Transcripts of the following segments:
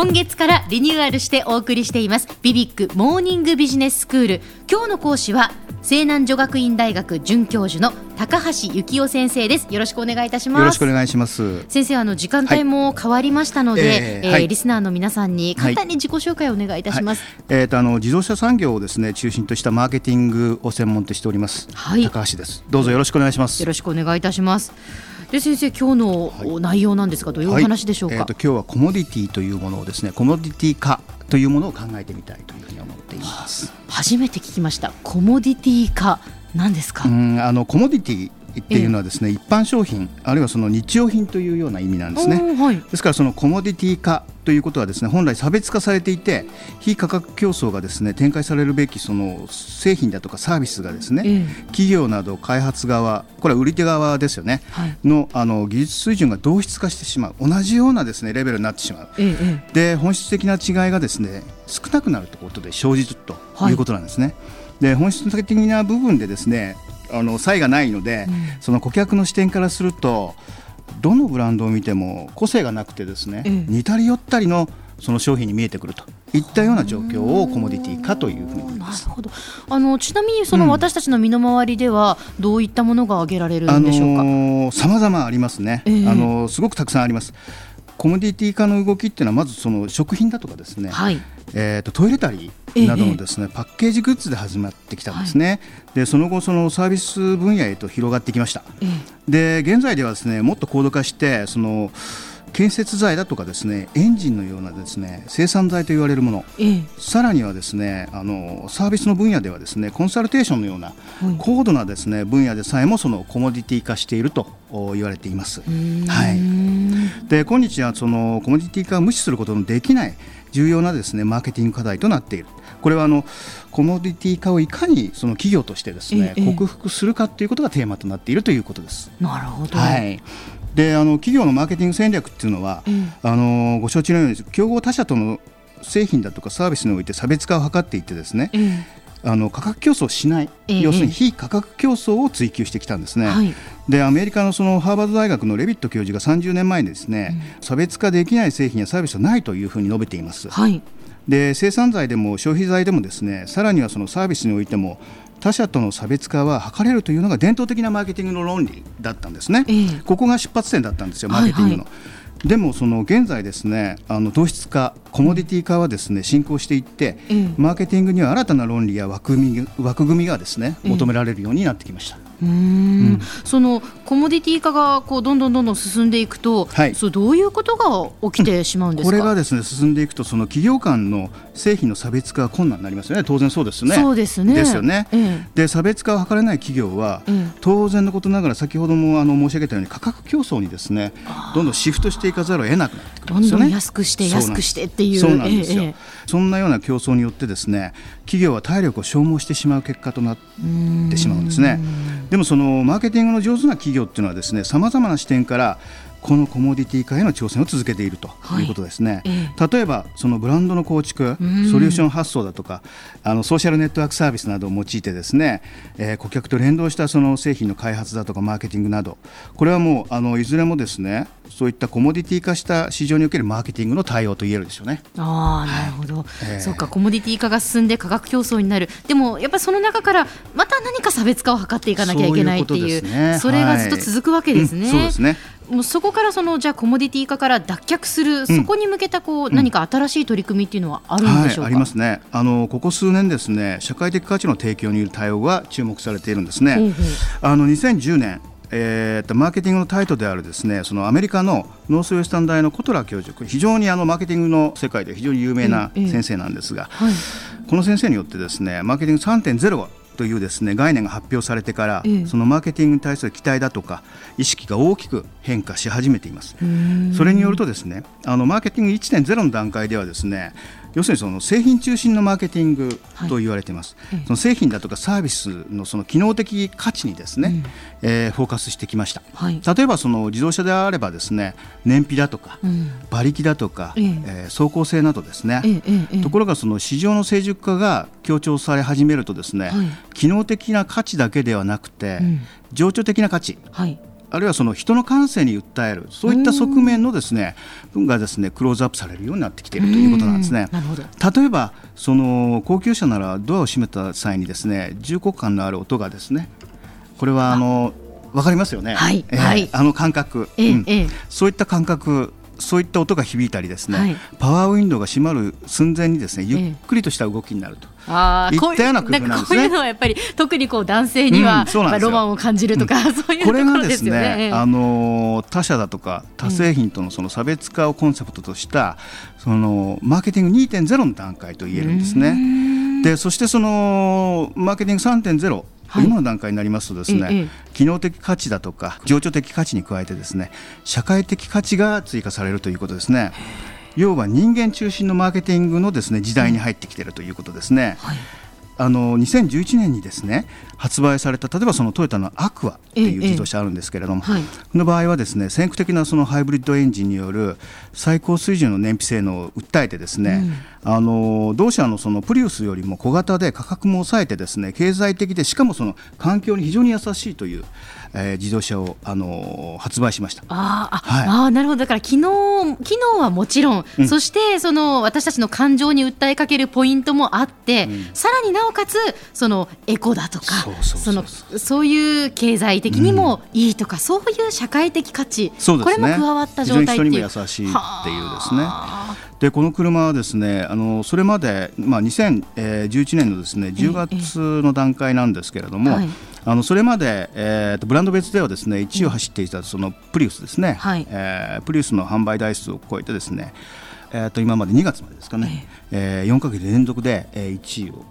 今月からリニューアルしてお送りしています。ビビックモーニングビジネススクール今日の講師は西南女学院大学准教授の高橋幸夫先生です。よろしくお願いいたします。よろしくお願いします。先生あの時間帯も変わりましたので、はい、えーえーはい、リスナーの皆さんに簡単に自己紹介をお願いいたします、はい、えっ、ー、とあの自動車産業をですね中心としたマーケティングを専門としております、高橋です。どうぞよろしくお願いします。よろしくお願いいたしますで先生今日の内容なんですがどういうお話でしょうか、はい、えーと、今日はコモディティというものをですねコモディティ化というものを考えてみたいというふうに思っています。初めて聞きました。コモディティ化何ですか？うんあのコモディティっていうのはですね、え一般商品あるいはその日用品というような意味なんですね、はい、ですからそのコモディティ化ということはですね本来差別化されていて非価格競争がですね展開されるべきその製品だとかサービスがですね、え企業など開発側これは売り手側ですよね、はい、のあの技術水準が同質化してしまう同じようなですねレベルになってしまう、え、で本質的な違いがですね少なくなるということで生じるということなんですね。はい。で本質的な部分でですねあの差異がないので、うん、その顧客の視点からするとどのブランドを見ても個性がなくてですね、うん、似たり寄ったりのその商品に見えてくるといったような状況をコモディティ化というふうに言います。なるほど。あのちなみにその私たちの身の回りではどういったものが挙げられるんでしょうか？さまざまありますね。えー、あのすごくたくさんあります。コモディティ化の動きっていうのはまずその食品だとかですね、はい、えーと、トイレタリーなどのですね、ええ、パッケージグッズで始まってきたんですね、はい、でその後そのサービス分野へと広がってきました、え、で現在ではですねもっと高度化してその建設材だとかですねエンジンのようなですね生産材と言われるもの、さらにはですねあのサービスの分野ではですねコンサルテーションのような高度なですね分野でさえもそのコモディティ化していると言われています。はい、で今日はそのコモディティ化を無視することのできない重要なですねマーケティング課題となっている。これはあのコモディティ化をいかにその企業としてですね、ええ、克服するかということがテーマとなっているということです。なるほど。はい。であの企業のマーケティング戦略っていうのは、うん、あのご承知のように競合他社との製品だとかサービスにおいて差別化を図っていってですね、あの価格競争しない、要するに非価格競争を追求してきたんですね。はい、でアメリカのそのハーバード大学のレビット教授が30年前にですね、うん、差別化できない製品やサービスはないというふうに述べています。はい。で生産財でも消費財でもですねさらにはそのサービスにおいても他社との差別化は図れるというのが伝統的なマーケティングの論理だったんですね、えー、ここが出発点だったんですよマーケティングの。はいはいでもその現在ですねあの糖質化コモディティ化はですね進行していって、マーケティングには新たな論理や枠組み枠組みがですね求められるようになってきました。うん、そのコモディティ化がこうどんどんどんどん進んでいくと、はい、そうどういうことが起きてしまうんですか、これがですね進んでいくとその企業間の製品の差別化が困難になりますよね。当然そうですね。そうですね。ですよね。ええ、で差別化を図れない企業は、え、当然のことながら先ほどもあの申し上げたように価格競争にですねどんどんシフトしていかざるを得なくなってくるんですよね。どんどん安くして安くしてっていう。そうなんですよ、そんなような競争によってですね企業は体力を消耗してしまう結果となってしまうんですね。でもそのマーケティングの上手な企業っていうのはですねさまざまな視点からこのコモディティ化への挑戦を続けているとい。うことですね、はい、例えばそのブランドの構築ソリューション発想だとかあのソーシャルネットワークサービスなどを用いてですね、えー、顧客と連動したその製品の開発だとかマーケティングなどこれはもうあのいずれもですねそういったコモディティ化した市場におけるマーケティングの対応と言えるでしょうね。あなるほど、はいえ。ー、そうかコモディティ化が進んで価格競争になる。でもやっぱりその中からまた何か差別化を図っていかなきゃいけないっていう、ね、それがずっと続くわけですね。はいうん、そうですね。もうそこからそのじゃあコモディティ化から脱却する、そこに向けたこう、何か新しい取り組みっていうのはあるんでしょうか、はい、ありますね。あのここ数年ですね社会的価値の提供による対応が注目されているんですね。ほうほう。あの2010年えー、とマーケティングのタイトであるですねそのアメリカのノースウェスタン大のコトラ教授非常にあのマーケティングの世界で非常に有名な先生なんですが、はい、この先生によってですねマーケティング3.0というですね概念が発表されてから、ええ、そのマーケティングに対する期待だとか意識が大きく変化し始めています。それによるとですねあのマーケティング1.0の段階ではですね要するにその製品中心のマーケティングと言われています、はい、その製品だとかサービスのその機能的価値にですね、うん、えー、フォーカスしてきました、はい、例えばその自動車であればですね燃費だとか、うん、馬力だとか、えー、えー、走行性などですね、えー、ところがその市場の成熟化が強調され始めるとですね、はい、機能的な価値だけではなくて、うん、情緒的な価値、はいあるいはその人の感性に訴えるそういった側面のですね文がですねクローズアップされるようになってきているということなんですね。例えばその高級車ならドアを閉めた際にですね重厚感のある音がですねこれはあのわかりますよね。はい、えーはい、あの感覚、えー、うん。えー、そういった感覚そういった音が響いたりですね、はい、パワーウィンドウが閉まる寸前にですねゆっくりとした動きになると。あいったような工夫なんですね。こういうのはやっぱり特にこう男性には、うん、ロマンを感じるとか、うん、そういうところですよね。これがですね、あの他社だとか他製品とのその差別化をコンセプトとした、そのマーケティング2.0の段階と言えるんですね。でそしてそのマーケティング3.0はい、今の段階になりますとですね、ええ、機能的価値だとか情緒的価値に加えてですね社会的価値が追加されるということですね。要は人間中心のマーケティングのですね時代に入ってきているということですね。はいあの2011年にですね発売された例えばそのトヨタのアクアっていう自動車あるんですけれども、ええ。はい、この場合はですね先駆的なそのハイブリッドエンジンによる最高水準の燃費性能を訴えてですね、うん、あの同社のそのプリウスよりも小型で価格も抑えてですね経済的でしかもその環境に非常に優しいというえー、自動車を、あのー、発売しました。ああ、はい、あなるほど。だから機能機能はもちろん、うん、そしてその私たちの感情に訴えかけるポイントもあって、うん、さらになおかつそのエコだとかそういう経済的にもいいとか、うん、そういう社会的価値、ね、これも加わった状態っていう。人にも優しいっていうですね。でこの車はですねあのそれまで、まあ、2011年のですね10月の段階なんですけれども、はい、あのそれまで、えーと、ブランド別ではですね1位を走っていたそのプリウスですね、はい、えー、プリウスの販売台数を超えてですね、えー、と今まで2月までですかね、えー、4か月連続で、えー、1位を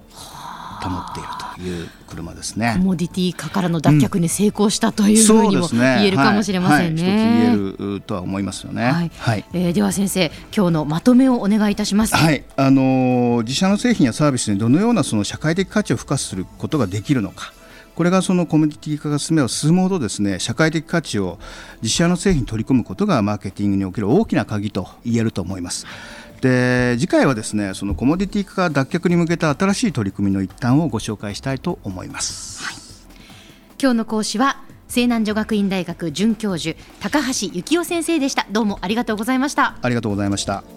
保っているという車ですね。コモディティ化からの脱却に成功したというふうにも言えるかもしれませんね。はいはい、言えるとは思いますよね。はい。はい、えー、では先生、今日のまとめをお願いいたします。はい。あのー、自社の製品やサービスにどのようなその社会的価値を付加することができるのか。これがそのコミュニティ化が進めば進むほどですね社会的価値を自社の製品に取り込むことがマーケティングにおける大きな鍵と言えると思います。で次回はですねそのコモディティ化脱却に向けた新しい取り組みの一端をご紹介したいと思います。はい、今日の講師は西南女学院大学准教授高橋幸雄先生でした。どうもありがとうございました。ありがとうございました